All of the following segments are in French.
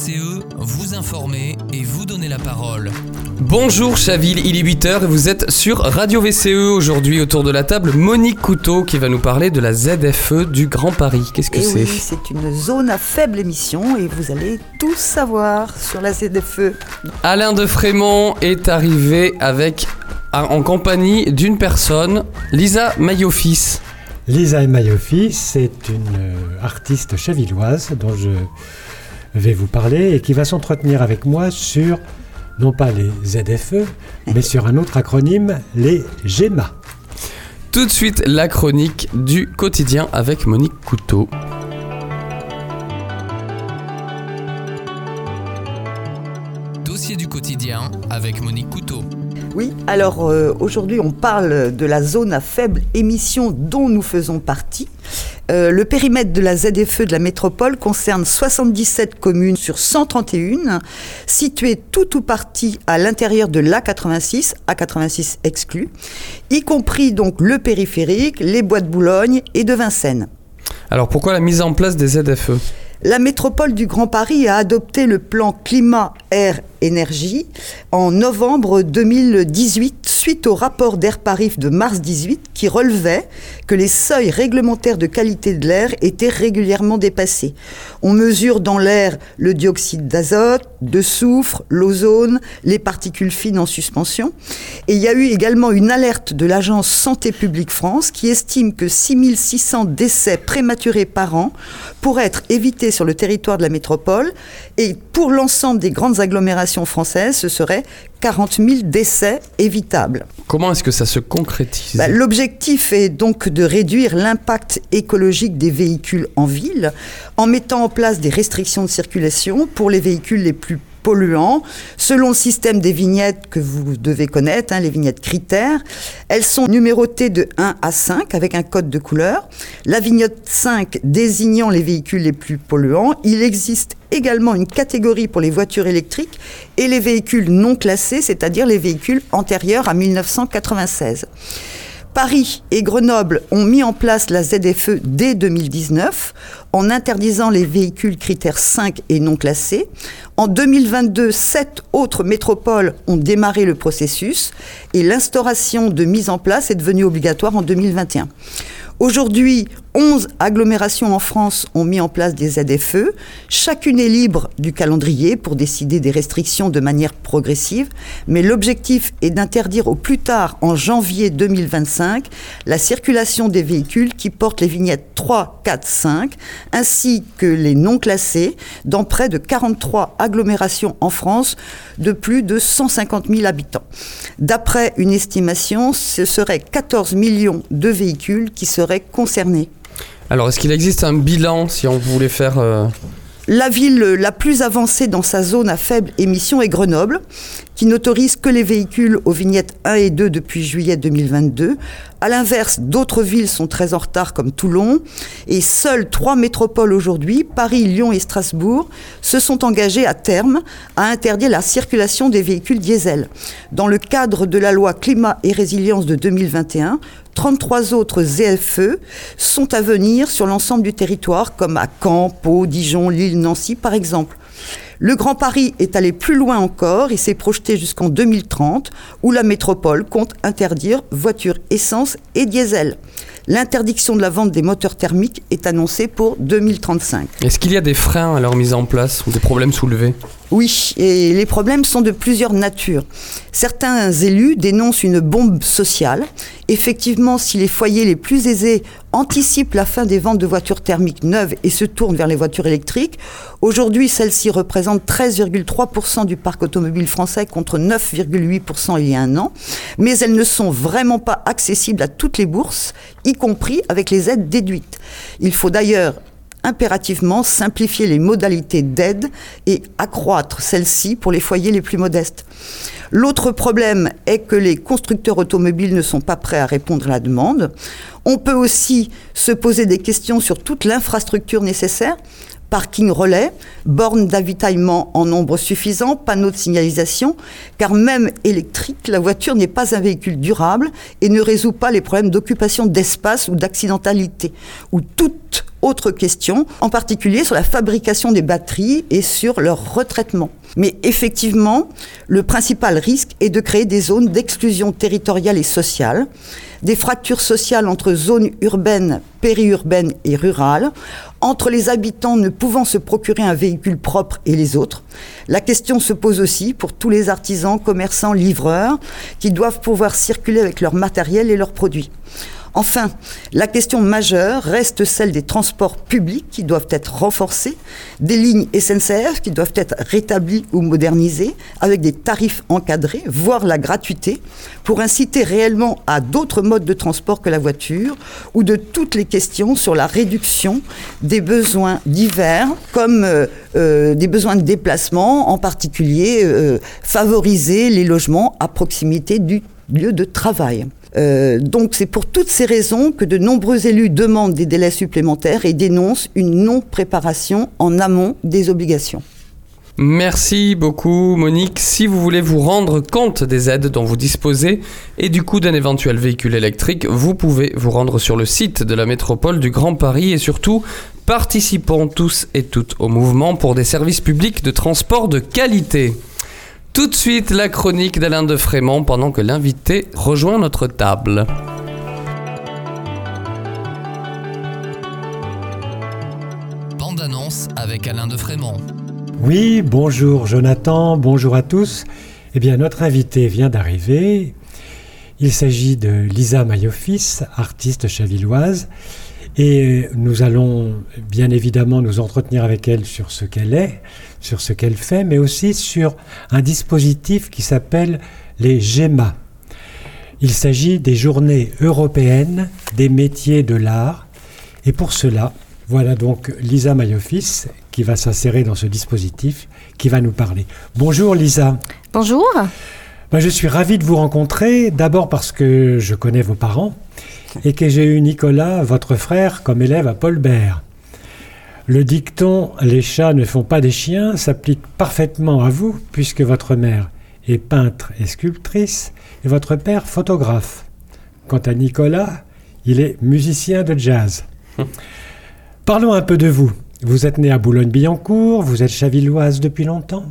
VCE, vous informer et vous donner la parole. Bonjour Chaville, il est 8h et vous êtes sur Radio VCE. Aujourd'hui autour de la table, Monique Couteau qui va nous parler de la ZFE du Grand Paris. Qu'est-ce que Et c'est oui, c'est une zone à faible émission et vous allez tout savoir sur la ZFE. Alain de Frémont est arrivé avec en compagnie d'une personne, Lisa Mayofis. Lisa Mayofis, c'est une euh, artiste chavilloise dont je vais vous parler et qui va s'entretenir avec moi sur, non pas les ZFE, mais sur un autre acronyme, les GEMA. Tout de suite, la chronique du quotidien avec Monique Couteau. Dossier du quotidien avec Monique Couteau. Oui, alors euh, aujourd'hui on parle de la zone à faible émission dont nous faisons partie. Euh, le périmètre de la ZFE de la métropole concerne 77 communes sur 131, situées tout ou partie à l'intérieur de l'A86, A86 exclu, y compris donc le périphérique, les bois de Boulogne et de Vincennes. Alors pourquoi la mise en place des ZFE La métropole du Grand Paris a adopté le plan climat, air, énergie en novembre 2018 suite au rapport d'Air Paris de mars 18 qui relevait que les seuils réglementaires de qualité de l'air étaient régulièrement dépassés. On mesure dans l'air le dioxyde d'azote, de soufre, l'ozone, les particules fines en suspension. Et il y a eu également une alerte de l'agence Santé publique France qui estime que 6600 décès prématurés par an pourraient être évités sur le territoire de la métropole et pour l'ensemble des grandes agglomérations françaises, ce serait 40 000 décès évitables. Comment est-ce que ça se concrétise? Bah, L'objectif est donc de réduire l'impact écologique des véhicules en ville en mettant en place des restrictions de circulation pour les véhicules les plus polluants, selon le système des vignettes que vous devez connaître, hein, les vignettes critères. Elles sont numérotées de 1 à 5 avec un code de couleur. La vignette 5 désignant les véhicules les plus polluants. Il existe également une catégorie pour les voitures électriques et les véhicules non classés, c'est-à-dire les véhicules antérieurs à 1996. Paris et Grenoble ont mis en place la ZFE dès 2019 en interdisant les véhicules critères 5 et non classés. En 2022, sept autres métropoles ont démarré le processus et l'instauration de mise en place est devenue obligatoire en 2021. Aujourd'hui, 11 agglomérations en France ont mis en place des ZFE. Chacune est libre du calendrier pour décider des restrictions de manière progressive, mais l'objectif est d'interdire au plus tard en janvier 2025 la circulation des véhicules qui portent les vignettes 3, 4, 5, ainsi que les non classés dans près de 43 agglomérations en France de plus de 150 000 habitants. D'après une estimation, ce serait 14 millions de véhicules qui seraient concernés. Alors, est-ce qu'il existe un bilan si on voulait faire... Euh... La ville la plus avancée dans sa zone à faible émission est Grenoble, qui n'autorise que les véhicules aux vignettes 1 et 2 depuis juillet 2022. À l'inverse, d'autres villes sont très en retard comme Toulon. Et seules trois métropoles aujourd'hui, Paris, Lyon et Strasbourg, se sont engagées à terme à interdire la circulation des véhicules diesel. Dans le cadre de la loi climat et résilience de 2021, 33 autres ZFE sont à venir sur l'ensemble du territoire, comme à Caen, Pau, Dijon, Lille, Nancy par exemple. Le Grand Paris est allé plus loin encore et s'est projeté jusqu'en 2030, où la métropole compte interdire voitures essence et diesel. L'interdiction de la vente des moteurs thermiques est annoncée pour 2035. Est-ce qu'il y a des freins à leur mise en place ou des problèmes soulevés? Oui, et les problèmes sont de plusieurs natures. Certains élus dénoncent une bombe sociale. Effectivement, si les foyers les plus aisés anticipent la fin des ventes de voitures thermiques neuves et se tournent vers les voitures électriques, aujourd'hui celles-ci représentent 13,3% du parc automobile français contre 9,8% il y a un an, mais elles ne sont vraiment pas accessibles à toutes les bourses, y compris avec les aides déduites. Il faut d'ailleurs impérativement simplifier les modalités d'aide et accroître celles-ci pour les foyers les plus modestes. L'autre problème est que les constructeurs automobiles ne sont pas prêts à répondre à la demande. On peut aussi se poser des questions sur toute l'infrastructure nécessaire parking relais, bornes d'avitaillement en nombre suffisant, panneaux de signalisation, car même électrique, la voiture n'est pas un véhicule durable et ne résout pas les problèmes d'occupation d'espace ou d'accidentalité, où toute autres questions, en particulier sur la fabrication des batteries et sur leur retraitement. Mais effectivement, le principal risque est de créer des zones d'exclusion territoriale et sociale, des fractures sociales entre zones urbaines, périurbaines et rurales, entre les habitants ne pouvant se procurer un véhicule propre et les autres. La question se pose aussi pour tous les artisans, commerçants, livreurs, qui doivent pouvoir circuler avec leur matériel et leurs produits. Enfin, la question majeure reste celle des transports publics qui doivent être renforcés, des lignes SNCF qui doivent être rétablies ou modernisées avec des tarifs encadrés, voire la gratuité, pour inciter réellement à d'autres modes de transport que la voiture, ou de toutes les questions sur la réduction des besoins divers, comme euh, euh, des besoins de déplacement, en particulier euh, favoriser les logements à proximité du lieu de travail. Euh, donc c'est pour toutes ces raisons que de nombreux élus demandent des délais supplémentaires et dénoncent une non-préparation en amont des obligations. Merci beaucoup Monique. Si vous voulez vous rendre compte des aides dont vous disposez et du coût d'un éventuel véhicule électrique, vous pouvez vous rendre sur le site de la métropole du Grand Paris et surtout participons tous et toutes au mouvement pour des services publics de transport de qualité. Tout de suite, la chronique d'Alain de Frémont pendant que l'invité rejoint notre table. Bande annonce avec Alain de Frémont. Oui, bonjour Jonathan, bonjour à tous. Eh bien, notre invité vient d'arriver. Il s'agit de Lisa Mayofis, artiste chavilloise. Et nous allons bien évidemment nous entretenir avec elle sur ce qu'elle est, sur ce qu'elle fait, mais aussi sur un dispositif qui s'appelle les GEMA. Il s'agit des journées européennes des métiers de l'art. Et pour cela, voilà donc Lisa Mayofis qui va s'insérer dans ce dispositif, qui va nous parler. Bonjour Lisa. Bonjour. Ben, je suis ravi de vous rencontrer, d'abord parce que je connais vos parents et que j'ai eu Nicolas, votre frère, comme élève à Paul Bert. Le dicton Les chats ne font pas des chiens s'applique parfaitement à vous, puisque votre mère est peintre et sculptrice, et votre père photographe. Quant à Nicolas, il est musicien de jazz. Parlons un peu de vous. Vous êtes né à Boulogne-Billancourt, vous êtes chavilloise depuis longtemps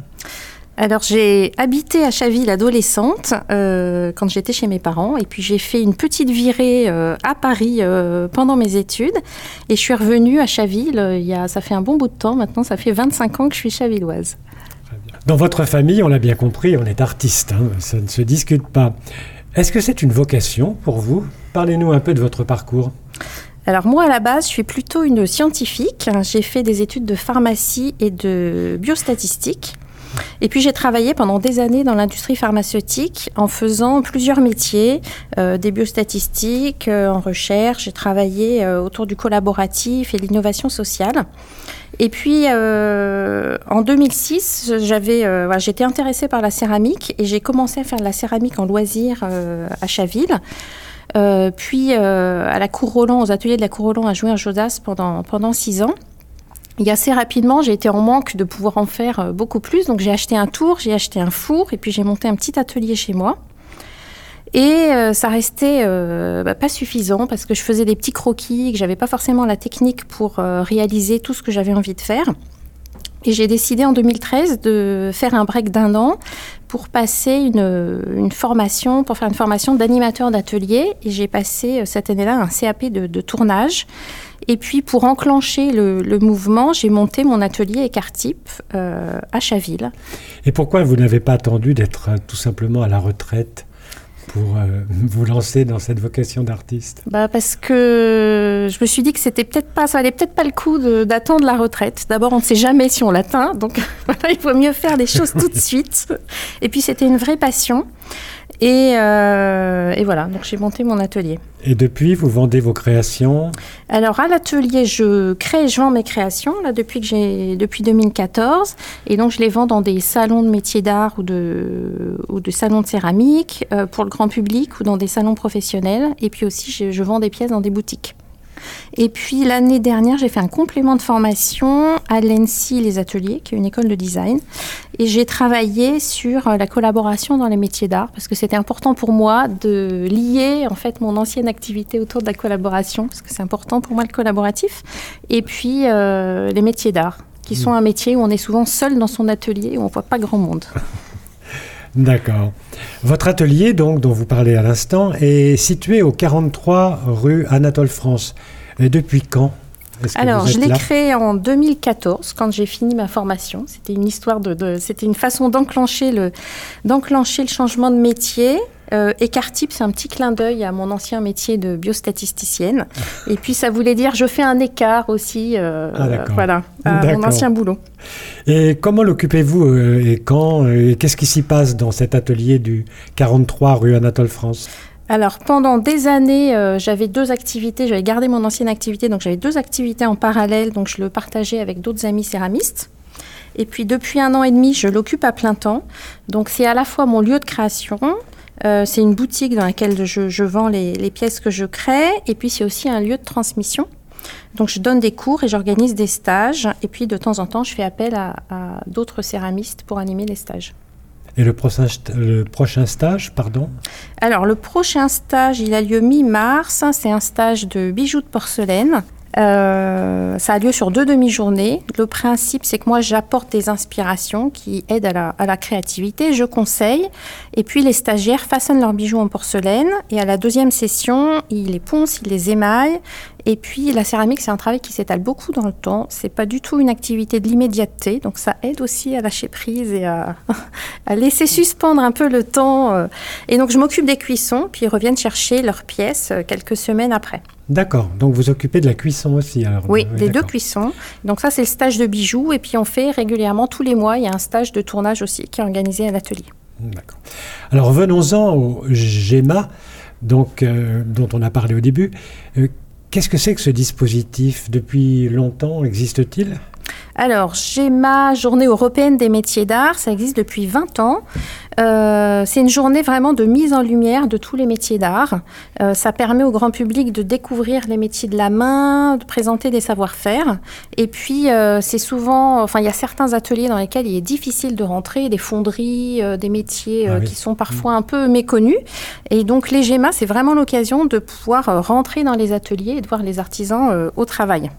alors j'ai habité à Chaville adolescente euh, quand j'étais chez mes parents et puis j'ai fait une petite virée euh, à Paris euh, pendant mes études et je suis revenue à Chaville il y a, ça fait un bon bout de temps maintenant, ça fait 25 ans que je suis chavilloise. Dans votre famille, on l'a bien compris, on est artiste, hein, ça ne se discute pas. Est-ce que c'est une vocation pour vous? Parlez-nous un peu de votre parcours. Alors moi, à la base, je suis plutôt une scientifique. J'ai fait des études de pharmacie et de biostatistique. Et puis j'ai travaillé pendant des années dans l'industrie pharmaceutique en faisant plusieurs métiers, euh, des biostatistiques, euh, en recherche. J'ai travaillé euh, autour du collaboratif et l'innovation sociale. Et puis en 2006, j'avais, j'étais intéressée par la céramique et j'ai commencé à faire de la céramique en loisir à Chaville. puis à la Cour aux ateliers de la Cour Roland à jouer à Josas pendant, pendant six ans. Et assez rapidement, j'ai été en manque de pouvoir en faire euh, beaucoup plus. Donc j'ai acheté un tour, j'ai acheté un four et puis j'ai monté un petit atelier chez moi. Et euh, ça restait euh, bah, pas suffisant parce que je faisais des petits croquis, que j'avais pas forcément la technique pour réaliser tout ce que j'avais envie de faire. Et j'ai décidé en 2013 de faire un break d'un an pour passer une, formation, pour faire une formation d'animateur d'atelier. Et j'ai passé cette année-là un CAP de, tournage. Et puis pour enclencher le, mouvement, j'ai monté mon atelier Écartype euh, à Chaville. Et pourquoi vous n'avez pas attendu d'être euh, tout simplement à la retraite? Pour euh, vous lancer dans cette vocation d'artiste? Bah Parce que je me suis dit que c'était peut-être pas, ça valait peut-être pas le coup d'attendre la retraite. D'abord, on ne sait jamais si on l'atteint, donc il faut mieux faire les choses tout de suite. Et puis c'était une vraie passion. Euh, et, voilà, donc j'ai monté mon atelier. Et depuis, vous vendez vos créations? Alors à l'atelier, je crée et je vends mes créations là depuis que j'ai depuis 2014, et donc je les vends dans des salons de métiers d'art ou de ou de salons de céramique euh, pour le grand public ou dans des salons professionnels, et puis aussi je, vends des pièces dans des boutiques. Et puis l'année dernière, j'ai fait un complément de formation à l'ENSI Les Ateliers, qui est une école de design. Et j'ai travaillé sur euh, la collaboration dans les métiers d'art, parce que c'était important pour moi de lier en fait mon ancienne activité autour de la collaboration, parce que c'est important pour moi le collaboratif, et puis euh, les métiers d'art, qui sont un métier où on est souvent seul dans son atelier, où on voit pas grand monde. D'accord. Votre atelier, donc, dont vous parlez à l'instant, est situé au 43 rue Anatole France. Et depuis quand Alors, je l'ai créé en 2014 quand j'ai fini ma formation. C'était une histoire de, de- c'était une façon d'enclencher le, d'enclencher le changement de métier. Euh, écart type, c'est un petit clin d'œil à mon ancien métier de biostatisticienne. Et puis, ça voulait dire je fais un écart aussi, euh, Ah, voilà, à mon ancien boulot. Et comment l'occupez-vous euh, et quand euh, et Qu'est-ce qui s'y passe dans cet atelier du 43 rue Anatole France? Alors, pendant des années, euh, j'avais deux activités. J'avais gardé mon ancienne activité, donc j'avais deux activités en parallèle. Donc, je le partageais avec d'autres amis céramistes. Et puis, depuis un an et demi, je l'occupe à plein temps. Donc, c'est à la fois mon lieu de création. Euh, c'est une boutique dans laquelle je, je vends les, les pièces que je crée. Et puis, c'est aussi un lieu de transmission. Donc, je donne des cours et j'organise des stages. Et puis, de temps en temps, je fais appel à, à d'autres céramistes pour animer les stages. Et le prochain, le prochain stage, pardon? Alors, le prochain stage, il a lieu mi-mars. C'est un stage de bijoux de porcelaine. Euh, ça a lieu sur deux demi-journées. Le principe, c'est que moi, j'apporte des inspirations qui aident à la, créativité. Je conseille. Et puis, les stagiaires façonnent leurs bijoux en porcelaine. Et à la deuxième session, ils les poncent, ils les émaillent. Et puis, la céramique, c'est un travail qui s'étale beaucoup dans le temps. C'est pas du tout une activité de l'immédiateté. Donc, ça aide aussi à lâcher prise et à, à laisser suspendre un peu le temps. euh. Et donc, je m'occupe des cuissons. Puis, ils reviennent chercher leurs pièces euh, quelques semaines après. D'accord. Donc vous occupez de la cuisson aussi alors Oui, les deux cuissons. Donc ça, c'est le stage de bijoux. Et puis on fait régulièrement, tous les mois, il y a un stage de tournage aussi qui est organisé à l'atelier. D'accord. Alors revenons-en au GEMA, donc, euh, dont on a parlé au début. Euh, Qu'est-ce que c'est que ce dispositif? Depuis longtemps existe-t-il? Alors, j'ai ma journée européenne des métiers d'art. Ça existe depuis 20 ans. Euh, c'est une journée vraiment de mise en lumière de tous les métiers d'art. Euh, ça permet au grand public de découvrir les métiers de la main, de présenter des savoir-faire. Et puis, euh, c'est souvent, enfin, il y a certains ateliers dans lesquels il est difficile de rentrer, des fonderies, des métiers Ah oui. qui sont parfois un peu méconnus. Et donc, les GEMA, c'est vraiment l'occasion de pouvoir rentrer dans les ateliers et de voir les artisans au travail.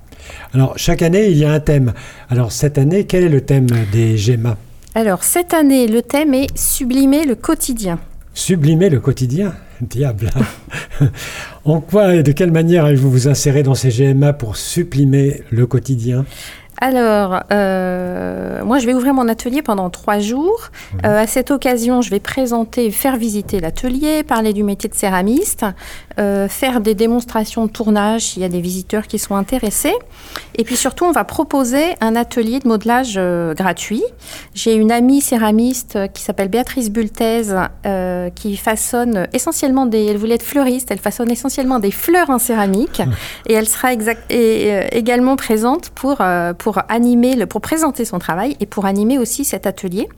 Alors chaque année il y a un thème. Alors cette année, quel est le thème des GEMA Alors, cette année, le thème est sublimer le quotidien. Sublimer le quotidien? Diable En quoi et de quelle manière allez-vous vous insérer dans ces GMA pour sublimer le quotidien? Alors, euh, moi, je vais ouvrir mon atelier pendant trois jours. Euh, à cette occasion, je vais présenter, faire visiter l'atelier, parler du métier de céramiste, euh, faire des démonstrations de tournage s'il y a des visiteurs qui sont intéressés. Et puis surtout, on va proposer un atelier de modelage gratuit. J'ai une amie céramiste qui s'appelle Béatrice Bultez, qui façonne essentiellement des... Elle voulait être fleuriste, elle façonne essentiellement des fleurs en céramique. Et elle sera exact, et, également présente pour, pour animer, le, pour présenter son travail et pour animer aussi cet atelier.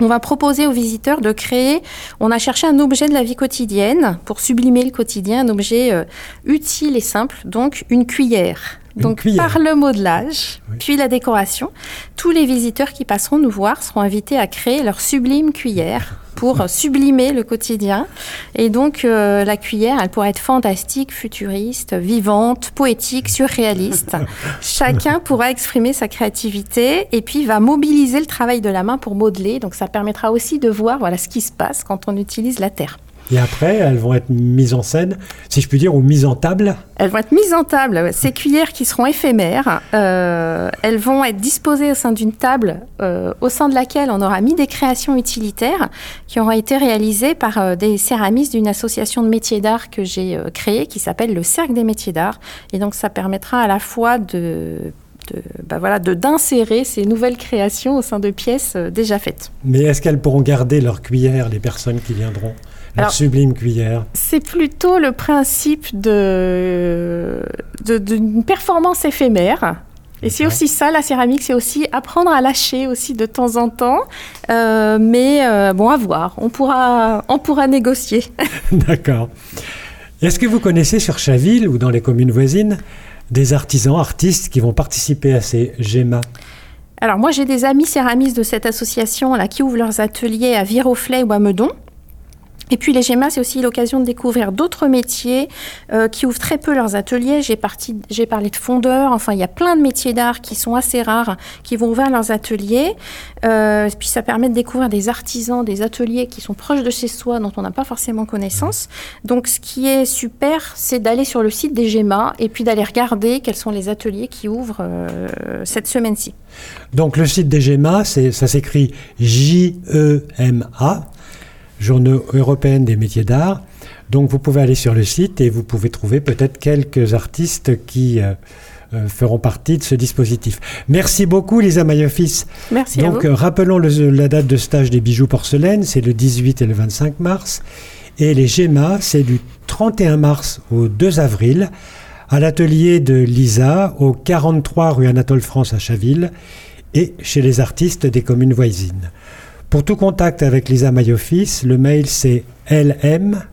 On va proposer aux visiteurs de créer, on a cherché un objet de la vie quotidienne pour sublimer le quotidien, un objet euh, utile et simple, donc une cuillère. Une donc cuillère. par le modelage, Oui. puis la décoration, tous les visiteurs qui passeront nous voir seront invités à créer leur sublime cuillère pour sublimer le quotidien. Et donc euh, la cuillère, elle pourrait être fantastique, futuriste, vivante, poétique, surréaliste. Chacun pourra exprimer sa créativité et puis va mobiliser le travail de la main pour modeler. Donc ça permettra aussi de voir voilà ce qui se passe quand on utilise la terre. Et après, elles vont être mises en scène, si je puis dire, ou mises en table. Elles vont être mises en table. Ces cuillères qui seront éphémères, euh, elles vont être disposées au sein d'une table euh, au sein de laquelle on aura mis des créations utilitaires qui auront été réalisées par euh, des céramistes d'une association de métiers d'art que j'ai créée qui s'appelle le Cercle des métiers d'art. Et donc ça permettra à la fois de de, bah voilà, de d'insérer ces nouvelles créations au sein de pièces déjà faites. Mais est-ce qu'elles pourront garder leur cuillère, les personnes qui viendront? Leur Alors- sublime cuillère C'est plutôt le principe de, de- d'une performance éphémère. Et c'est aussi ça, la céramique, c'est aussi apprendre à lâcher aussi de temps en temps. Euh, mais euh, bon, à voir. On pourra, on pourra négocier. D'accord. Est-ce que vous connaissez sur Chaville ou dans les communes voisines des artisans, artistes qui vont participer à ces GEMA Alors moi j'ai des amis céramistes de cette association là qui ouvrent leurs ateliers à Viroflay ou à Meudon. Et puis les GEMA, c'est aussi l'occasion de découvrir d'autres métiers euh, qui ouvrent très peu leurs ateliers. J'ai, parlé de fondeurs, enfin il y a plein de métiers d'art qui sont assez rares, qui vont ouvrir leurs ateliers. Euh, puis ça permet de découvrir des artisans, des ateliers qui sont proches de chez soi, dont on n'a pas forcément connaissance. Donc ce qui est super, c'est d'aller sur le site des GEMA et puis d'aller regarder quels sont les ateliers qui ouvrent euh, cette semaine-ci. Donc le site des GEMA, ça s'écrit J-E-M-A. Journaux européenne des métiers d'art. Donc vous pouvez aller sur le site et vous pouvez trouver peut-être quelques artistes qui euh, euh, feront partie de ce dispositif. Merci beaucoup Lisa Mayofis. Merci Donc à vous. rappelons la date de stage des bijoux porcelaine, c'est le 18 et le 25 mars. Et les GEMA, c'est du 31 mars au 2 avril à l'atelier de Lisa au 43 rue Anatole France à Chaville et chez les artistes des communes voisines. Pour tout contact avec Lisa Mayofis, le mail c'est lm.ceram,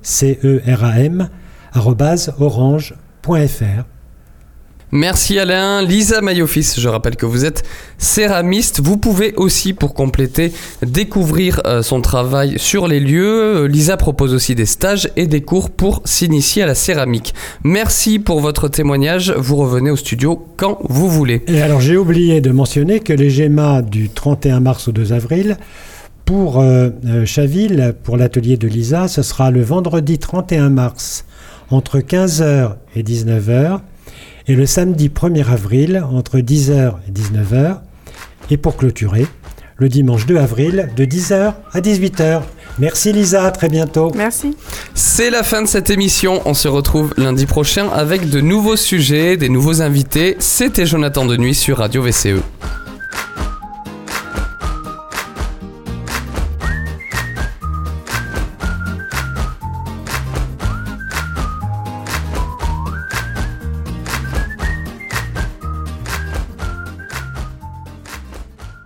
c e r a m orange.fr. Merci Alain. Lisa Mayofis, je rappelle que vous êtes céramiste. Vous pouvez aussi, pour compléter, découvrir euh, son travail sur les lieux. Euh, Lisa propose aussi des stages et des cours pour s'initier à la céramique. Merci pour votre témoignage. Vous revenez au studio quand vous voulez. Et alors j'ai oublié de mentionner que les GEMA du 31 mars au 2 avril, pour euh, Chaville, pour l'atelier de Lisa, ce sera le vendredi 31 mars entre 15h et 19h et le samedi 1er avril entre 10h et 19h et pour clôturer le dimanche 2 avril de 10h à 18h. Merci Lisa, à très bientôt. Merci. C'est la fin de cette émission. On se retrouve lundi prochain avec de nouveaux sujets, des nouveaux invités. C'était Jonathan de Nuit sur Radio VCE.